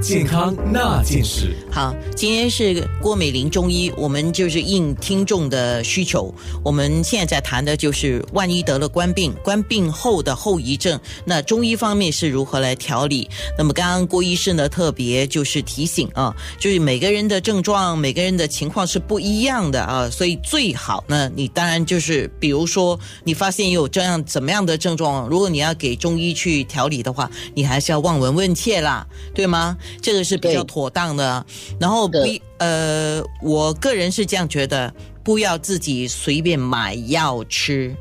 健康那件事。好，今天是郭美玲中医，我们就是应听众的需求，我们现在在谈的就是万一得了官病，官病后的后遗症，那中医方面是如何来调理？那么刚刚郭医师呢特别就是提醒啊，就是每个人的症状、每个人的情况是不一样的啊，所以最好呢，你当然就是比如说你发现有这样怎么样的症状，如果你要给中医去调理的话，你还是要望闻问切啦，对吗？这个是比较妥当的。然后不呃，我个人是这样觉得，不要自己随便买药吃。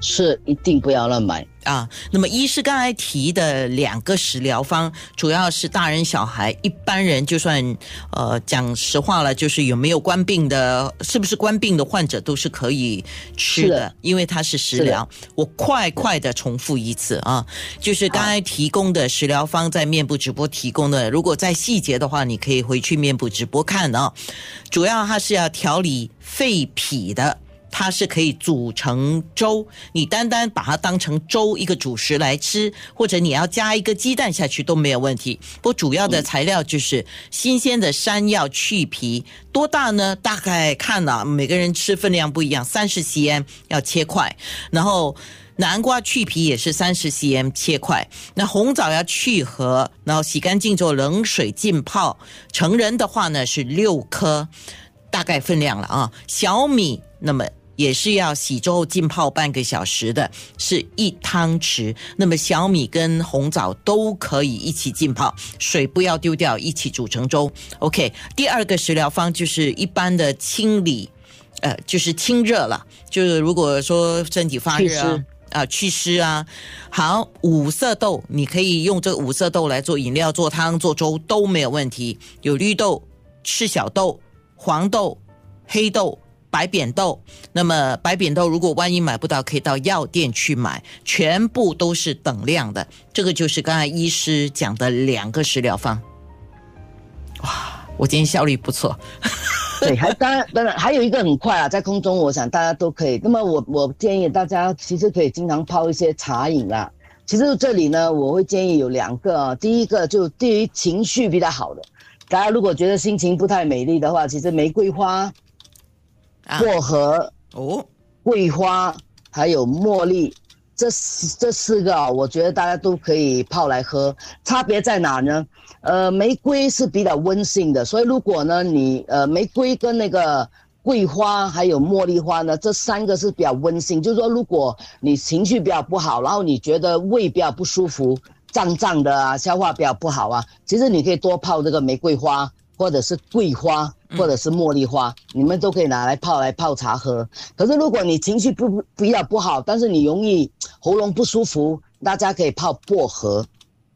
是一定不要乱买。啊，那么一是刚才提的两个食疗方，主要是大人小孩，一般人就算呃讲实话了，就是有没有官病的，是不是官病的患者都是可以吃的，的因为它是食疗。我快快的重复一次啊，就是刚才提供的食疗方在面部直播提供的，如果在细节的话，你可以回去面部直播看啊。主要它是要调理肺脾的。它是可以煮成粥，你单单把它当成粥一个主食来吃，或者你要加一个鸡蛋下去都没有问题。不主要的材料就是新鲜的山药去皮，多大呢？大概看了、每个人吃分量不一样，三十 cm 要切块，然后。南瓜去皮也是三十 cm 切块，那红枣要去核，然后洗干净之后冷水浸泡。成人的话呢是六颗，大概分量了啊。小米那么也是要洗之后浸泡半个小时的，是一汤匙。那么小米跟红枣都可以一起浸泡，水不要丢掉，一起煮成粥。OK，第二个食疗方就是一般的清理，呃，就是清热了。就是如果说身体发热啊。啊，祛湿啊，好，五色豆你可以用这个五色豆来做饮料、做汤、做粥都没有问题。有绿豆、赤小豆、黄豆、黑豆、白扁豆。那么白扁豆如果万一买不到，可以到药店去买，全部都是等量的。这个就是刚才医师讲的两个食疗方。哇，我今天效率不错。对，还当然当然还有一个很快啊，在空中，我想大家都可以。那么我我建议大家其实可以经常泡一些茶饮啦。其实这里呢，我会建议有两个啊，第一个就对于情绪比较好的，大家如果觉得心情不太美丽的话，其实玫瑰花、薄荷、哦，桂花还有茉莉，这四这四个啊，我觉得大家都可以泡来喝。差别在哪呢？呃，玫瑰是比较温性的，所以如果呢你呃玫瑰跟那个桂花还有茉莉花呢，这三个是比较温性，就是说如果你情绪比较不好，然后你觉得胃比较不舒服、胀胀的啊，消化比较不好啊，其实你可以多泡这个玫瑰花。或者是桂花，或者是茉莉花，你们都可以拿来泡来泡茶喝。可是如果你情绪不不比较不好，但是你容易喉咙不舒服，大家可以泡薄荷。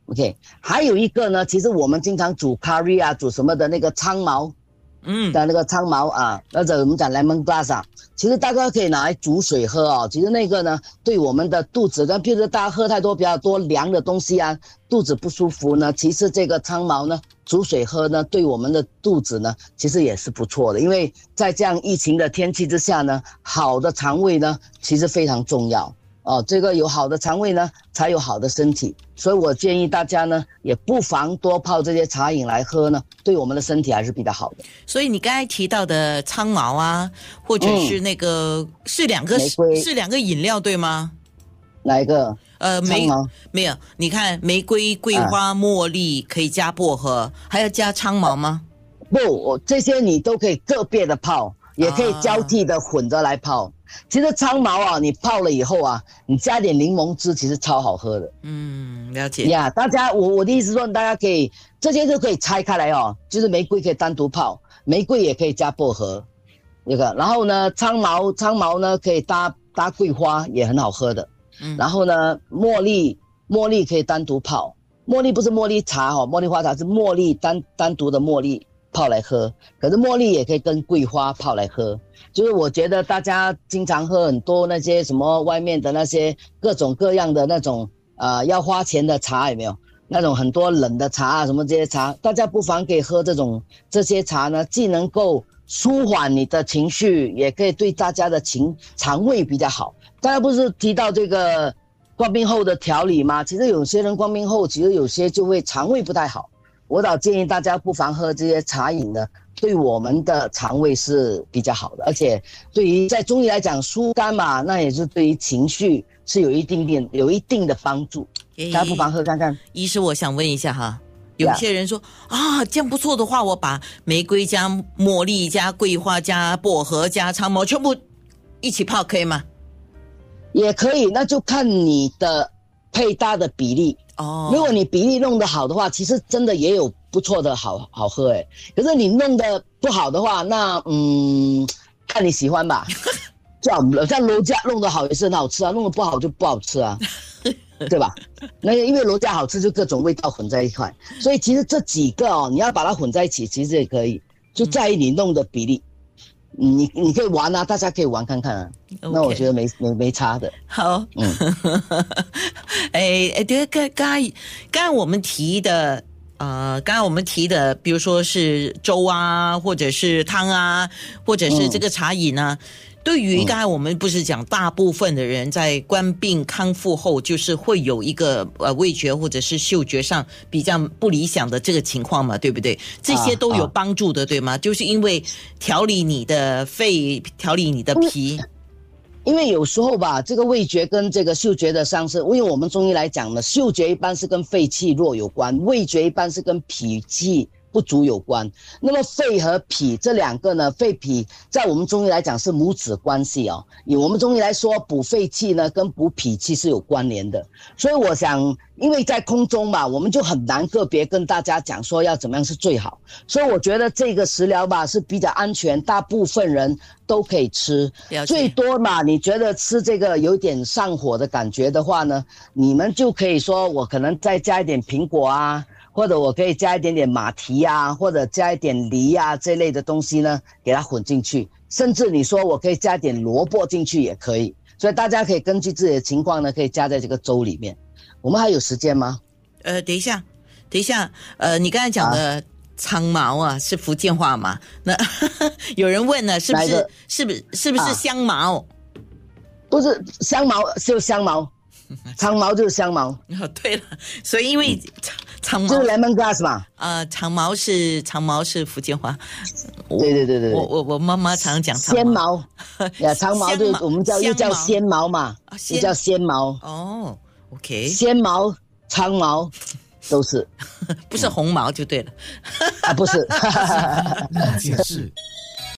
OK，还有一个呢，其实我们经常煮 curry 啊，煮什么的那个苍毛嗯，的那个苍毛啊，或者我们讲 lemon grass 啊，其实大家可以拿来煮水喝哦。其实那个呢，对我们的肚子，那譬如说大家喝太多比较多凉的东西啊，肚子不舒服呢，其实这个苍毛呢，煮水喝呢，对我们的肚子呢，其实也是不错的。因为在这样疫情的天气之下呢，好的肠胃呢，其实非常重要哦。这个有好的肠胃呢，才有好的身体。所以我建议大家呢，也不妨多泡这些茶饮来喝呢，对我们的身体还是比较好的。所以你刚才提到的苍毛啊，或者是那个、是两个是两个饮料对吗？哪一个？呃，没有没有，你看玫瑰、桂花、茉莉可以加薄荷，还要加苍毛吗？不，我这些你都可以个别的泡，也可以交替的混着来泡。其实苍毛啊，你泡了以后啊，你加点柠檬汁，其实超好喝的嗯，了解。呀。大家，我我的意思说，大家可以这些都可以拆开来哦，就是玫瑰可以单独泡，玫瑰也可以加薄荷，那个，然后呢，苍毛苍毛呢可以搭搭桂花，也很好喝的。然后呢，茉莉茉莉可以单独泡，茉莉不是茉莉茶哦，茉莉花茶是茉莉单单独的茉莉泡来喝，可是茉莉也可以跟桂花泡来喝。就是我觉得大家经常喝很多那些什么外面的那些各种各样的那种呃要花钱的茶有没有？那种很多冷的茶啊什么这些茶，大家不妨可以喝这种这些茶呢，既能够舒缓你的情绪，也可以对大家的情肠胃比较好。大家不是提到这个冠病后的调理吗，其实有些人冠病后，其实有些就会肠胃不太好。我倒建议大家不妨喝这些茶饮呢，对我们的肠胃是比较好的，而且对于在中医来讲疏肝嘛，那也是对于情绪是有一定点有一定的帮助。大家不妨喝看看。医师，我想问一下哈，有些人说啊，这样不错的话，我把玫瑰加茉莉加桂花加薄荷加苍毛全部一起泡可以吗？也可以，那就看你的配搭的比例。哦，如果你比例弄得好的话，其实真的也有不错的好好喝哎。可是你弄得不好的话，那嗯，看你喜欢吧。像像罗家弄得好也是很好吃啊，弄得不好就不好吃啊，对吧？那因为罗家好吃，就各种味道混在一块。所以其实这几个哦，你要把它混在一起，其实也可以，就在于你弄的比例。你你可以玩啊，大家可以玩看看啊。那我觉得没没没差的。好，嗯，哎哎，对，刚刚刚刚我们提的，呃，刚刚我们提的，比如说是粥啊，或者是汤啊，或者是这个茶饮啊。对于刚才我们不是讲，大部分的人在关病康复后，就是会有一个呃味觉或者是嗅觉上比较不理想的这个情况嘛，对不对？这些都有帮助的，对吗？就是因为调理你的肺，调理你的脾。因为有时候吧，这个味觉跟这个嗅觉的丧失，因为我们中医来讲呢，嗅觉一般是跟肺气弱有关，味觉一般是跟脾气。不足有关，那么肺和脾这两个呢？肺脾在我们中医来讲是母子关系哦。以我们中医来说，补肺气呢跟补脾气是有关联的。所以我想，因为在空中嘛，我们就很难个别跟大家讲说要怎么样是最好。所以我觉得这个食疗吧是比较安全，大部分人都可以吃。最多嘛，你觉得吃这个有点上火的感觉的话呢，你们就可以说我可能再加一点苹果啊。或者我可以加一点点马蹄呀，或者加一点梨呀这类的东西呢，给它混进去。甚至你说我可以加点萝卜进去也可以。所以大家可以根据自己的情况呢，可以加在这个粥里面。我们还有时间吗？呃，等一下，等一下，呃，你刚才讲的苍毛啊，是福建话吗？那 有人问了，是不是？是不是？是不是香茅？不是香茅，就香茅。长毛就是香茅。哦，对了，所以因为。长毛就是 lemon grass 嘛？啊，长毛是长毛是福建话。对对对对我我我妈妈常讲长毛，呀，长毛就我们叫又叫仙毛嘛，又叫仙毛。哦，OK，仙毛、长毛 都是，不是红毛就对了。啊，不是。那件事。